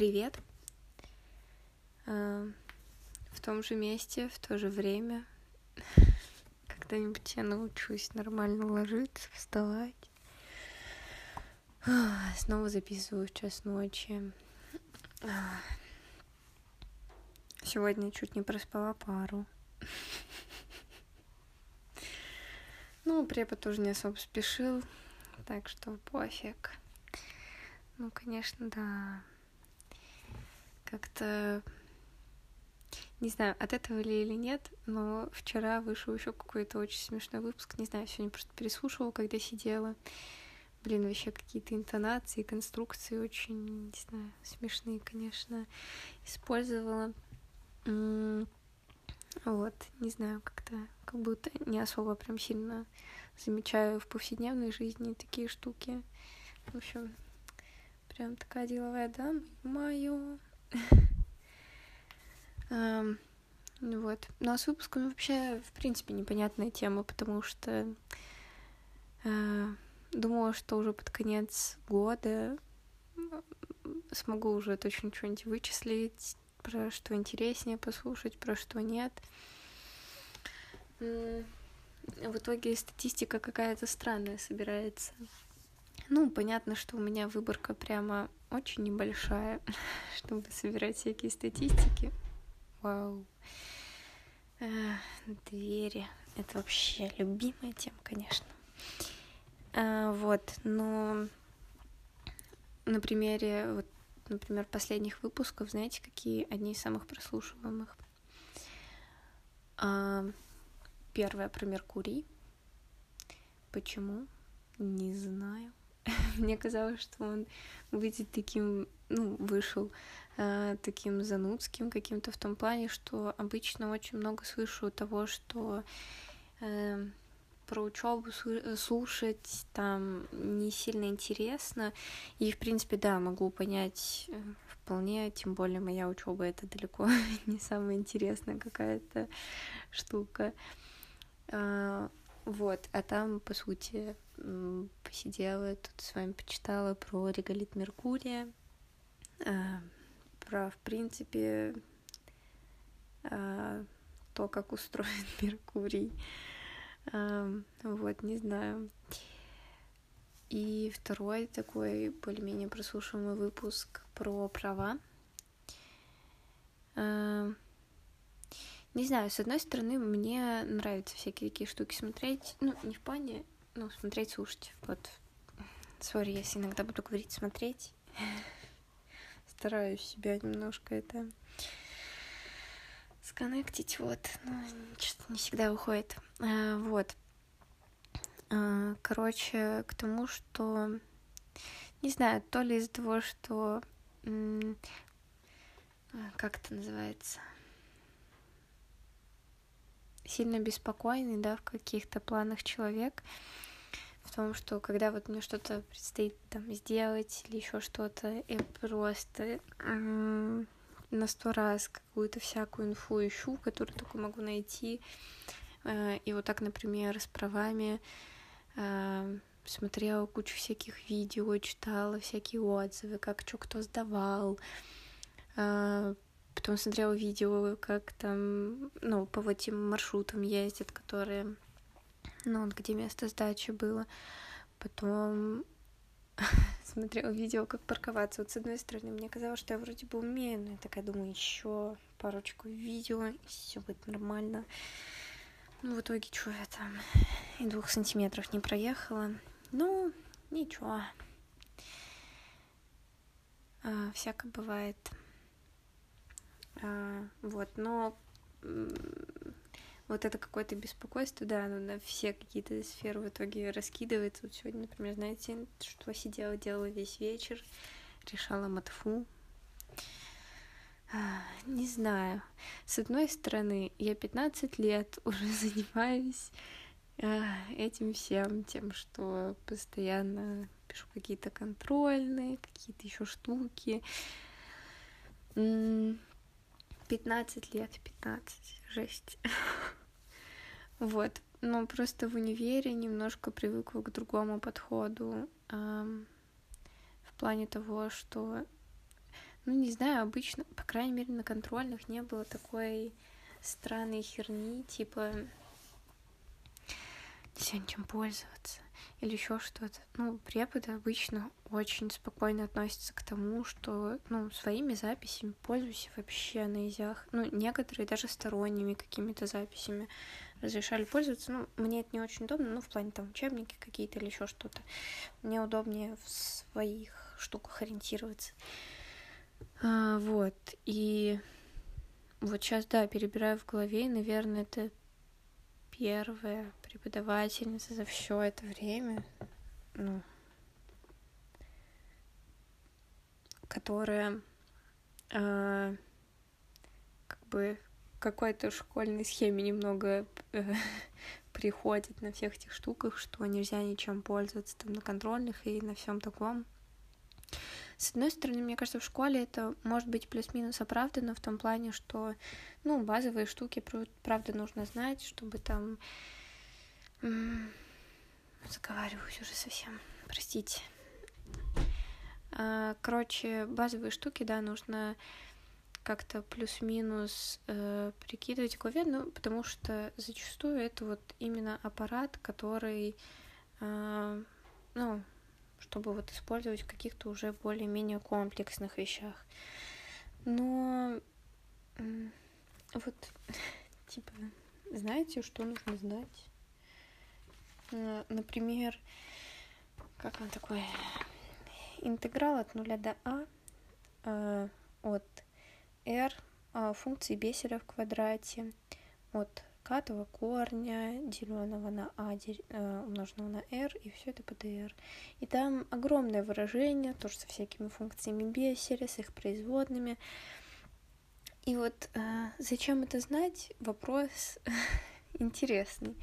Привет. А, В том же месте, в то же время. Когда-нибудь я научусь нормально ложиться, вставать. А, Снова записываю в час ночи. А, Сегодня чуть не проспала пару. Ну, препод тоже не особо спешил, так что пофиг. Ну, конечно, да. Как-то не знаю, от этого ли или нет, но вчера вышел еще какой-то очень смешной выпуск. Не знаю, сегодня просто переслушивала, когда сидела. Блин, вообще какие-то интонации, конструкции очень, не знаю, смешные, конечно, использовала. Вот, не знаю, как-то как будто не особо прям сильно замечаю в повседневной жизни такие штуки. В общем, прям такая деловая дама, мою. Вот. Ну а с выпуском вообще, в принципе, непонятная тема, потому что э, думала, что уже под конец года смогу уже точно что-нибудь вычислить, про что интереснее послушать, про что нет. В итоге статистика какая-то странная собирается. Ну, понятно, что у меня выборка прямо очень небольшая, чтобы собирать всякие статистики. Вау. Э, Двери. Это вообще любимая тема, конечно. А, Вот, но на примере, вот, например, последних выпусков, знаете, какие одни из самых прослушиваемых? А, Первое про Меркурий. Почему? Не знаю. Мне казалось, что он выйдет таким, ну, вышел э, таким занудским каким-то в том плане, что обычно очень много слышу того, что э, про учебу слушать там не сильно интересно. И, в принципе, да, могу понять э, вполне, тем более моя учеба это далеко не самая интересная какая-то штука. Вот, а там, по сути, посидела, тут с вами почитала про реголит Меркурия, а, про, в принципе, а, то, как устроен Меркурий. А, Вот, не знаю. И второй такой более-менее прослушиваемый выпуск про права. Не знаю, с одной стороны, мне нравятся всякие такие штуки смотреть. Ну, не в плане, ну, смотреть, слушать. Вот. Сори, если иногда буду говорить смотреть. Стараюсь себя немножко это сконнектить, вот. Но что-то не всегда выходит. А, Вот. А, Короче, к тому, что... Не знаю, то ли из-за того, что... а, Как это называется? Сильно беспокойный, да, в каких-то планах человек, в том, что когда вот мне что-то предстоит там сделать или еще что-то, я просто на сто раз какую-то всякую инфу ищу, которую только могу найти. Э, И вот так, например, с правами э, смотрела кучу всяких видео, читала всякие отзывы, как что кто сдавал, э, Потом смотрела видео, как там, ну, по вот этим маршрутам ездят, которые, ну, где место сдачи было. Потом смотрела видео, как парковаться. Вот с одной стороны, мне казалось, что я вроде бы умею, но я такая думаю, еще парочку видео, и все будет нормально. Ну, в итоге, что я там и двух сантиметров не проехала. Ну, ничего. А, всяко бывает. А, вот, но вот это какое-то беспокойство, да, оно на все какие-то сферы в итоге раскидывается. Вот сегодня, например, знаете, что сидела, делала весь вечер, решала матфу. А, Не знаю. С одной стороны, я 15 лет уже занимаюсь а, этим всем, тем, что постоянно пишу какие-то контрольные, какие-то еще штуки. М, 15 лет, 15, жесть. Вот, но просто в универе немножко привыкла к другому подходу в плане того, что, ну, не знаю, обычно, по крайней мере, на контрольных не было такой странной херни, типа ничем пользоваться или еще что-то. Ну, преподы обычно очень спокойно относятся к тому, что, ну, своими записями пользуйся вообще на изях. Ну, некоторые даже сторонними какими-то записями разрешали пользоваться. Ну, мне это не очень удобно, ну, в плане там учебники какие-то или еще что-то. Мне удобнее в своих штуках ориентироваться. А, вот, и вот сейчас, да, перебираю в голове, и, наверное, это первая преподавательница за все это время, ну, которая э, как бы какой-то школьной схеме немного э, приходит на всех этих штуках, что нельзя ничем пользоваться там на контрольных и на всем таком. С одной стороны, мне кажется, в школе это может быть плюс-минус оправдано в том плане, что, ну, базовые штуки, правда, нужно знать, чтобы там... Заговариваюсь уже совсем, простите. А, короче, базовые штуки, да, нужно как-то плюс-минус э, прикидывать голове, ну, потому что зачастую это вот именно аппарат, который, э, ну, чтобы вот использовать в каких-то уже более-менее комплексных вещах. Но вот, типа, знаете, что нужно знать? Э, например, как он такой? Интеграл от нуля до а э, от r э, функции Беселя в квадрате от катого корня, деленного на а, э, умноженного на r, и все это по dr. И там огромное выражение, тоже со всякими функциями Беселя, с их производными. И вот зачем это знать? Вопрос интересный.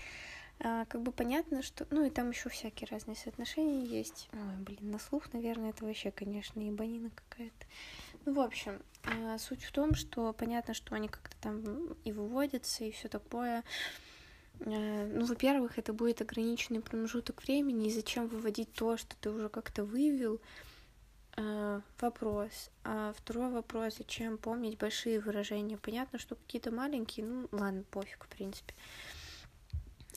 А, как бы понятно, что... Ну, и там еще всякие разные соотношения есть. Ой, блин, на слух, наверное, это вообще, конечно, ебанина какая-то. Ну, в общем, а, суть в том, что понятно, что они как-то там и выводятся, и все такое. А, ну, во-первых, это будет ограниченный промежуток времени, и зачем выводить то, что ты уже как-то вывел, вопрос. А второй вопрос, зачем помнить большие выражения? Понятно, что какие-то маленькие, ну, ладно, пофиг, в принципе.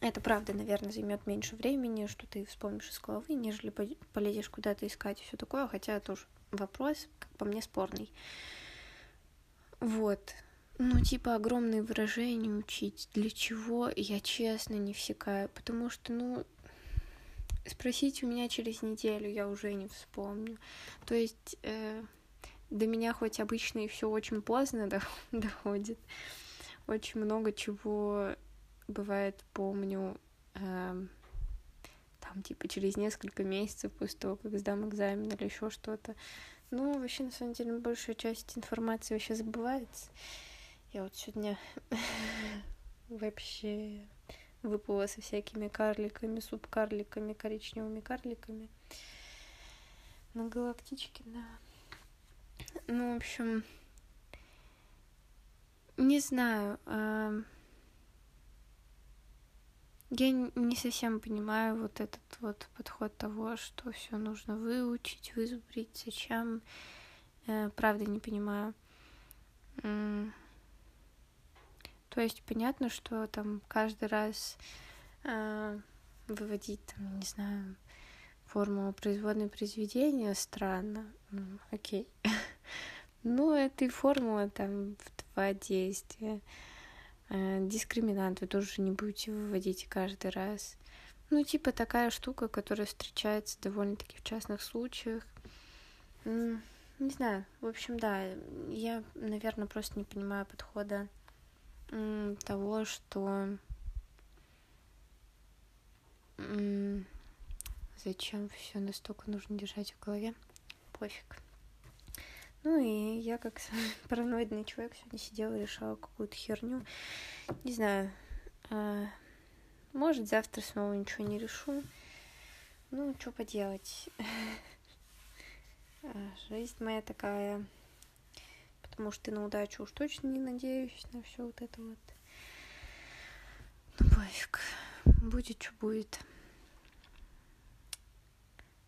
Это правда, наверное, займет меньше времени, что ты вспомнишь из головы, нежели полезешь куда-то искать и все такое, хотя тоже вопрос, как по мне, спорный. Вот. Ну, типа, огромные выражения учить. Для чего? Я честно не всекаю. Потому что, ну, спросить у меня через неделю я уже не вспомню. То есть э, до меня хоть обычно и все очень поздно доходит. Очень много чего бывает, помню, э, там, типа, через несколько месяцев после того, как сдам экзамен или еще что-то. Ну, вообще, на самом деле, большая часть информации вообще забывается. Я вот сегодня вообще выплыла со всякими карликами, субкарликами, коричневыми карликами на галактичке, да. Ну, в общем, не знаю. Э я не совсем понимаю вот этот вот подход того, что все нужно выучить, вызубрить, зачем. Э, правда, не понимаю. То есть понятно, что там каждый раз э, выводить, там, не знаю, формулу производной произведения странно. Ну, окей. Ну, это и формула там в два действия. Э, дискриминант вы тоже не будете выводить каждый раз. Ну, типа такая штука, которая встречается довольно-таки в частных случаях. Не знаю. В общем, да, я, наверное, просто не понимаю подхода того, что зачем все настолько нужно держать в голове. Пофиг. Ну и я как параноидный человек сегодня сидела и решала какую-то херню. Не знаю. А, может, завтра снова ничего не решу. Ну, что поделать. А, жизнь моя такая. Потому что на удачу уж точно не надеюсь на все вот это вот. Ну, пофиг. Будет, что будет.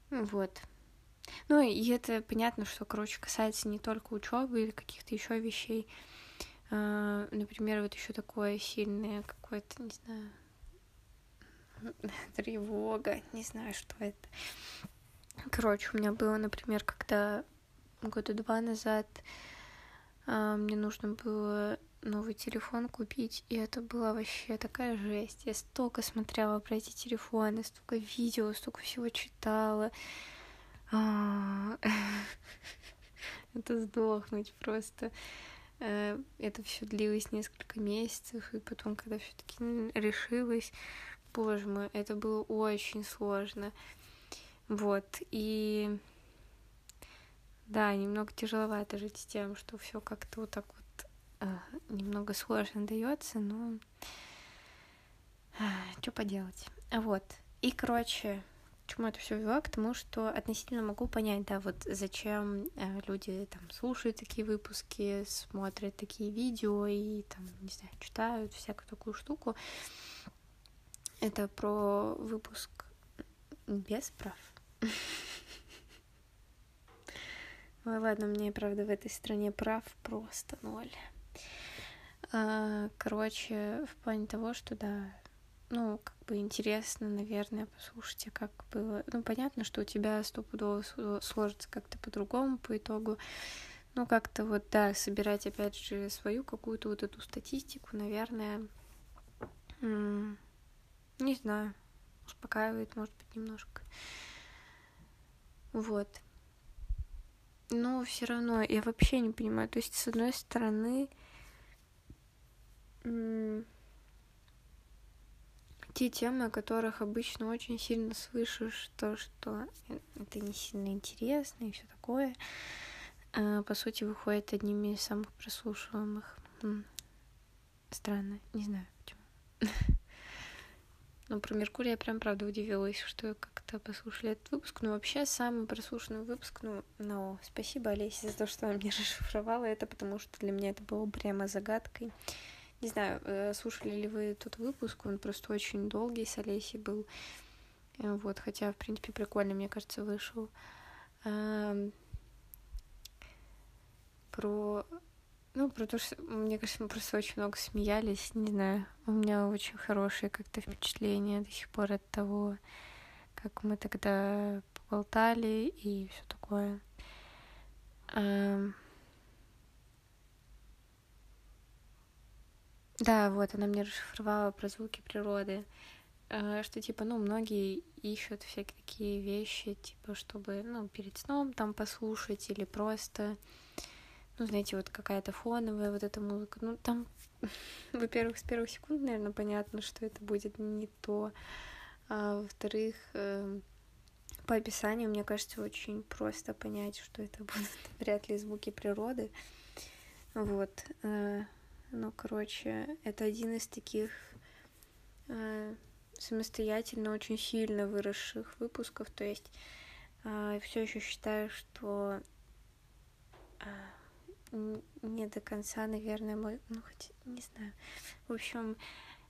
Вот. Ну, и это понятно, что, короче, касается не только учебы или каких-то еще вещей. А, например, вот еще такое сильное какое-то, не знаю, тревога, не знаю, что это. Короче, у меня было, например, когда года два назад а, мне нужно было новый телефон купить, и это была вообще такая жесть. Я столько смотрела про эти телефоны, столько видео, столько всего читала. А, это сдохнуть просто. Э, это все длилось несколько месяцев, и потом, когда все-таки решилась, боже мой, это было очень сложно. Вот, и да, немного тяжеловато жить с тем, что все как-то вот так вот э, немного сложно дается, но э, что поделать. Вот. И, короче, чему это все вела? К тому, что относительно могу понять, да, вот зачем э, люди там слушают такие выпуски, смотрят такие видео и там, не знаю, читают всякую такую штуку. Это про выпуск без прав. Ой, ладно, мне, правда, в этой стране прав просто ноль. А, короче, в плане того, что да, ну, как бы интересно, наверное, послушайте, как было. Ну, понятно, что у тебя стопудово сложится как-то по-другому по итогу. Ну, как-то вот, да, собирать, опять же, свою какую-то вот эту статистику, наверное, не знаю, успокаивает, может быть, немножко. Вот но все равно я вообще не понимаю. То есть, с одной стороны, те темы, о которых обычно очень сильно слышишь, то, что это не сильно интересно и все такое, а, по сути, выходит одними из самых прослушиваемых. Странно, не знаю почему. Но про Меркурий я прям правда удивилась, что как-то послушали этот выпуск. Но вообще самый прослушанный выпуск, ну, ну, спасибо, Олесе, за то, что она мне расшифровала это, потому что для меня это было прямо загадкой. Не знаю, э, слушали ли вы тот выпуск, он просто очень долгий с Олесей был. Э, вот, хотя, в принципе, прикольно, мне кажется, вышел. Про ну, про то, что, мне кажется, мы просто очень много смеялись, не знаю. У меня очень хорошее как-то впечатление до сих пор от того, как мы тогда поболтали и все такое. Да, вот, она мне расшифровала про звуки природы, а, что, типа, ну, многие ищут всякие такие вещи, типа, чтобы, ну, перед сном там послушать или просто ну, знаете, вот какая-то фоновая вот эта музыка. Ну, там, во-первых, с первых секунд, наверное, понятно, что это будет не то. А во-вторых, э, по описанию, мне кажется, очень просто понять, что это будут вряд ли звуки природы. Вот. Ну, короче, это один из таких э, самостоятельно очень сильно выросших выпусков. То есть э, все еще считаю, что э, не до конца, наверное, мой, ну, хоть, не знаю. В общем,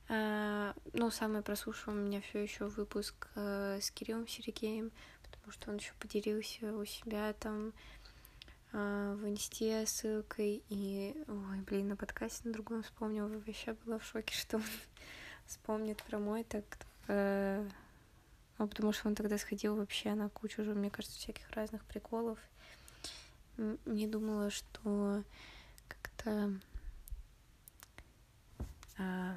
э, ну, самый прослушиваемый у меня все еще выпуск э, с Кириллом Сергеем, потому что он еще поделился у себя там в инсте ссылкой, и, ой, блин, на подкасте на другом вспомнил, вообще была в шоке, что он вспомнит про мой, так, э, ну, потому что он тогда сходил вообще на кучу уже, мне кажется, всяких разных приколов, не думала, что как-то а,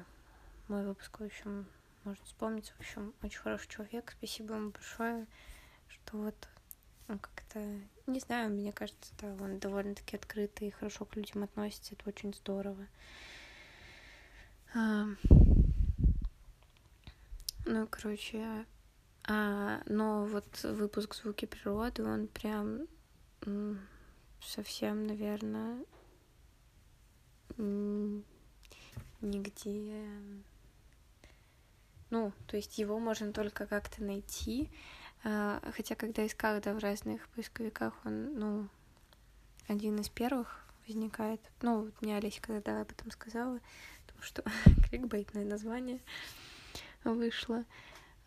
мой выпуск, в общем, можно вспомнить. В общем, очень хороший человек. Спасибо ему большое, что вот как-то, не знаю, мне кажется, да, он довольно-таки открытый и хорошо к людям относится. Это очень здорово. А, ну, короче, а, но вот выпуск «Звуки природы», он прям совсем, наверное, нигде... Ну, то есть его можно только как-то найти. А, хотя, когда искала да, в разных поисковиках, он, ну, один из первых возникает. Ну, вот мне Олеся когда об этом сказала, потому что кликбейтное название вышло.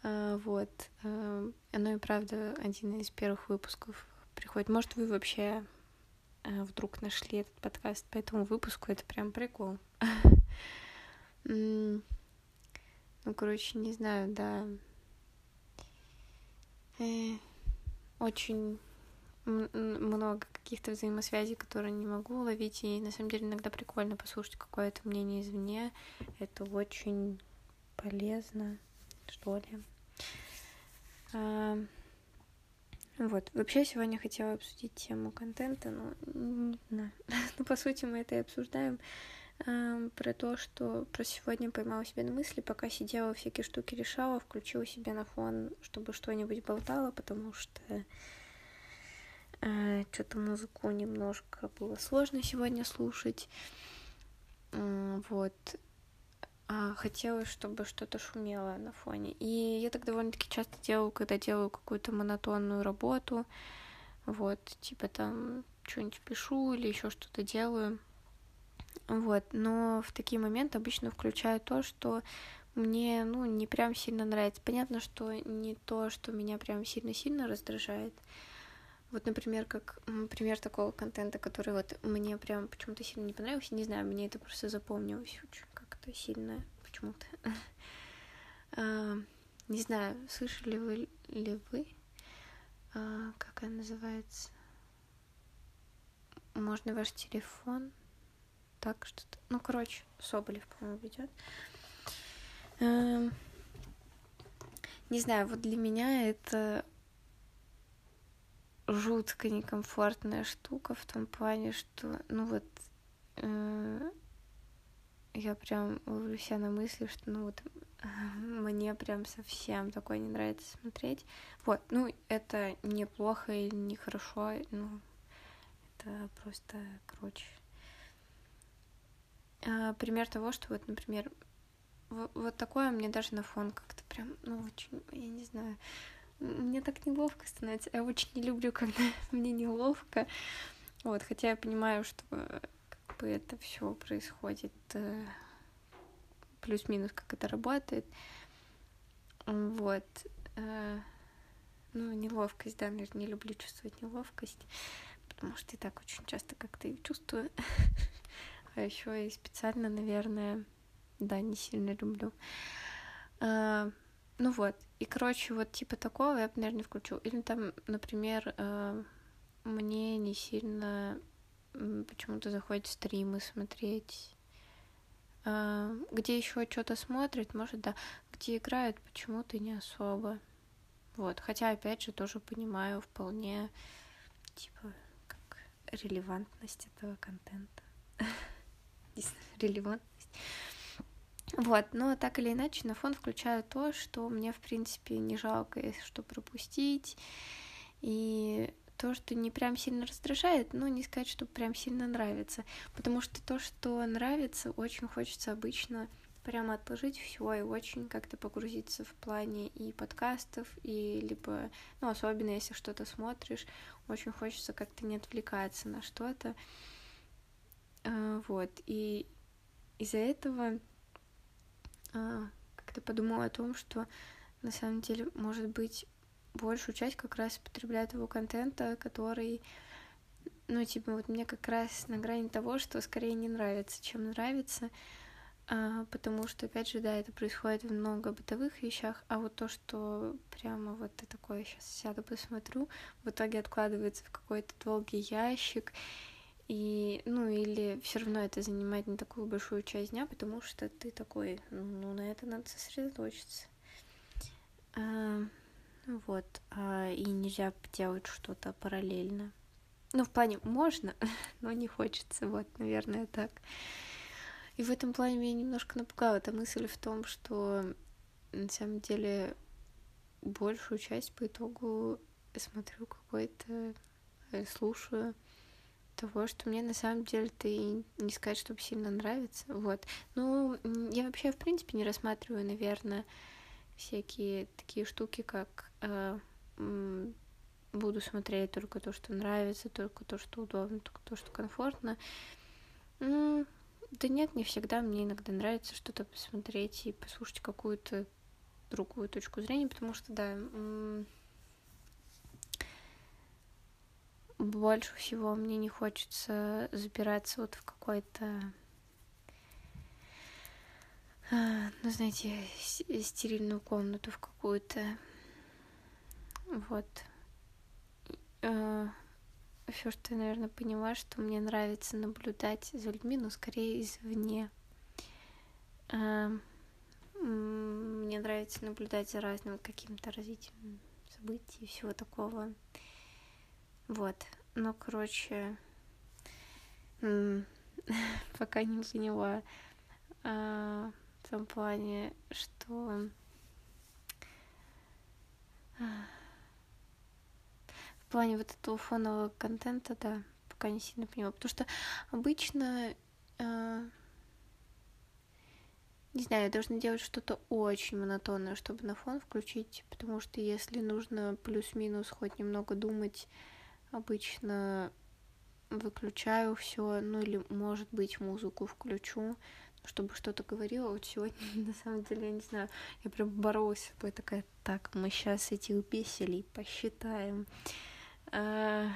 А, вот. А, оно и правда один из первых выпусков приходит. Может, вы вообще вдруг нашли этот подкаст по этому выпуску, это прям прикол. Ну, короче, не знаю, да. Э, очень много каких-то взаимосвязей, которые не могу уловить, и на самом деле иногда прикольно послушать какое-то мнение извне. Это очень полезно, что ли. А, вот. Вообще сегодня хотела обсудить тему контента, но не знаю. ну, по сути, мы это и обсуждаем. А, про то, что про сегодня поймала себя на мысли, пока сидела, всякие штуки решала, включила себе на фон, чтобы что-нибудь болтала, потому что э, что-то музыку немножко было сложно сегодня слушать. Э, вот. А хотелось, чтобы что-то шумело на фоне. И я так довольно-таки часто делаю, когда делаю какую-то монотонную работу. Вот, типа там что-нибудь пишу или еще что-то делаю. Вот, но в такие моменты обычно включаю то, что мне, ну, не прям сильно нравится. Понятно, что не то, что меня прям сильно-сильно раздражает, вот, например, как пример такого контента, который вот мне прям почему-то сильно не понравился. Не знаю, мне это просто запомнилось очень как-то сильно почему-то. а, не знаю, слышали вы ли вы, а, как она называется? Можно ваш телефон? Так что-то. Ну, короче, Соболев, по-моему, ведет. А, не знаю, вот для меня это жутко некомфортная штука в том плане, что, ну вот, э, я прям ловлю себя на мысли, что, ну вот, мне прям совсем такое не нравится смотреть. Вот, ну, это неплохо или нехорошо, ну, это просто, короче. А, пример того, что вот, например, вот, такое мне даже на фон как-то прям, ну, очень, я не знаю, мне так неловко становится. Я очень не люблю, когда мне неловко. Вот, хотя я понимаю, что как бы это все происходит э, плюс-минус, как это работает. Вот. Э, ну, неловкость, да, наверное, не люблю чувствовать неловкость, потому что и так очень часто как-то и чувствую. А еще и специально, наверное, да, не сильно люблю. Э, ну вот, и, короче, вот типа такого я бы, наверное, включу. Или там, например, э, мне не сильно почему-то заходит стримы смотреть. Э, где еще что-то смотрит, может, да. Где играют, почему-то не особо. Вот, хотя, опять же, тоже понимаю вполне, типа, как релевантность этого контента. Релевантность. Вот, но так или иначе на фон включаю то, что мне, в принципе, не жалко, если что пропустить. И то, что не прям сильно раздражает, но не сказать, что прям сильно нравится. Потому что то, что нравится, очень хочется обычно прямо отложить все и очень как-то погрузиться в плане и подкастов, и либо, ну, особенно если что-то смотришь, очень хочется как-то не отвлекаться на что-то. А, вот, и из-за этого а, как-то подумала о том, что на самом деле, может быть, большую часть как раз потребляет его контента, который, ну, типа, вот мне как раз на грани того, что скорее не нравится, чем нравится, а, потому что, опять же, да, это происходит в много бытовых вещах, а вот то, что прямо вот ты такое сейчас сяду посмотрю, в итоге откладывается в какой-то долгий ящик, и, ну, или все равно это занимает не такую большую часть дня, потому что ты такой, ну, на это надо сосредоточиться. А, вот. А, и нельзя делать что-то параллельно. Ну, в плане можно, но не хочется. Вот, наверное, так. И в этом плане меня немножко напугала эта мысль в том, что на самом деле большую часть по итогу смотрю какой-то, э, слушаю того, что мне на самом деле-то и не сказать, чтобы сильно нравится. Вот. Ну, я вообще, в принципе, не рассматриваю, наверное, всякие такие штуки, как э, буду смотреть только то, что нравится, только то, что удобно, только то, что комфортно. Ну, да нет, не всегда. Мне иногда нравится что-то посмотреть и послушать какую-то другую точку зрения, потому что, да, больше всего мне не хочется забираться вот в какой-то а, ну, знаете, стерильную комнату в какую-то. Вот. А, Все, что я, наверное, поняла, что мне нравится наблюдать за людьми, но скорее извне. А, мне нравится наблюдать за разным каким-то развитием событий и всего такого. Вот. Ну, короче, пока не поняла в том плане, что в плане вот этого фонового контента, да, пока не сильно понимаю, потому что обычно э, не знаю, я должна делать что-то очень монотонное, чтобы на фон включить, потому что если нужно плюс-минус хоть немного думать, обычно выключаю все, ну или, может быть, музыку включу, чтобы что-то говорила. Вот сегодня, на самом деле, я не знаю, я прям боролась с собой, такая, так, мы сейчас этих беселей посчитаем. А,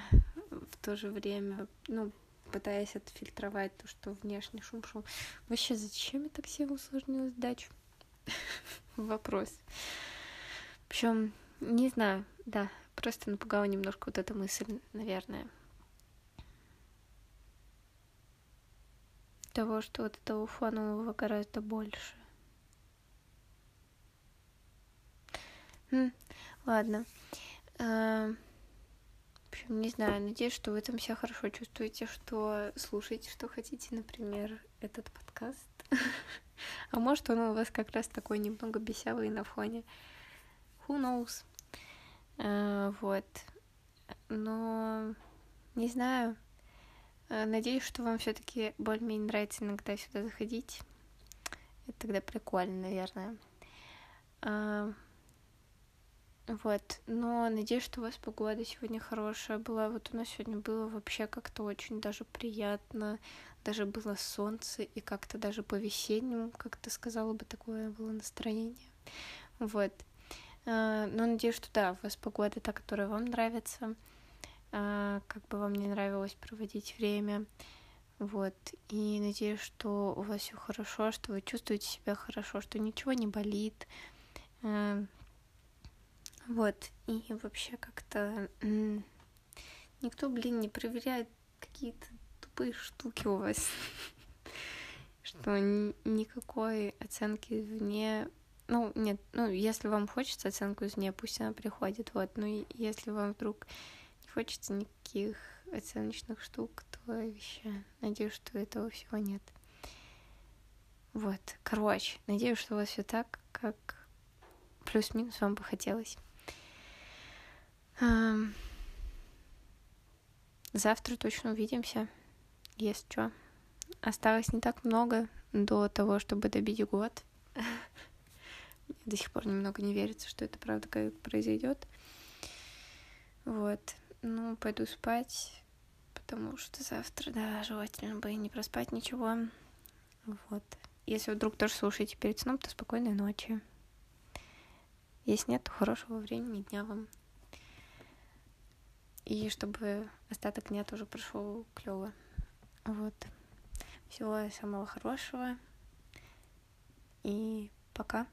в то же время, ну, пытаясь отфильтровать то, что внешний шум шум. Вообще, зачем я так себе усложнила задачу? Вопрос. Причем, не знаю, да, просто напугала немножко вот эта мысль, наверное. того, что вот этого фонового гораздо больше. Хм, ладно. А, в общем, не знаю, надеюсь, что вы там себя хорошо чувствуете, что слушаете, что хотите, например, этот подкаст. А может, он у вас как раз такой немного бесявый на фоне. Who knows? А, вот. Но не знаю, Э, надеюсь, что вам все-таки более-менее нравится иногда сюда заходить. Это тогда прикольно, наверное. А, вот, но надеюсь, что у вас погода сегодня хорошая была. Вот у нас сегодня было вообще как-то очень даже приятно. Даже было солнце, и как-то даже по-весеннему, как то сказала бы, такое было настроение. Вот. А, но надеюсь, что да, у вас погода та, которая вам нравится. А, как бы вам не нравилось проводить время. Вот. И надеюсь, что у вас все хорошо, что вы чувствуете себя хорошо, что ничего не болит. А, вот. И вообще как-то никто, блин, не проверяет какие-то тупые штуки у вас. Что никакой оценки извне ну, нет, ну, если вам хочется оценку извне, пусть она приходит, вот, ну, если вам вдруг хочется никаких оценочных штук, то вообще надеюсь, что этого всего нет. Вот, короче, надеюсь, что у вас все так, как плюс-минус вам бы хотелось. Завтра точно увидимся, если что. Осталось не так много до того, чтобы добить год. До сих пор немного не верится, что это правда как произойдет. Вот. Ну, пойду спать, потому что завтра, да, желательно бы не проспать ничего. Вот. Если вдруг тоже слушаете перед сном, то спокойной ночи. Если нет, то хорошего времени дня вам. И чтобы остаток дня тоже прошел клево. Вот. Всего самого хорошего. И пока.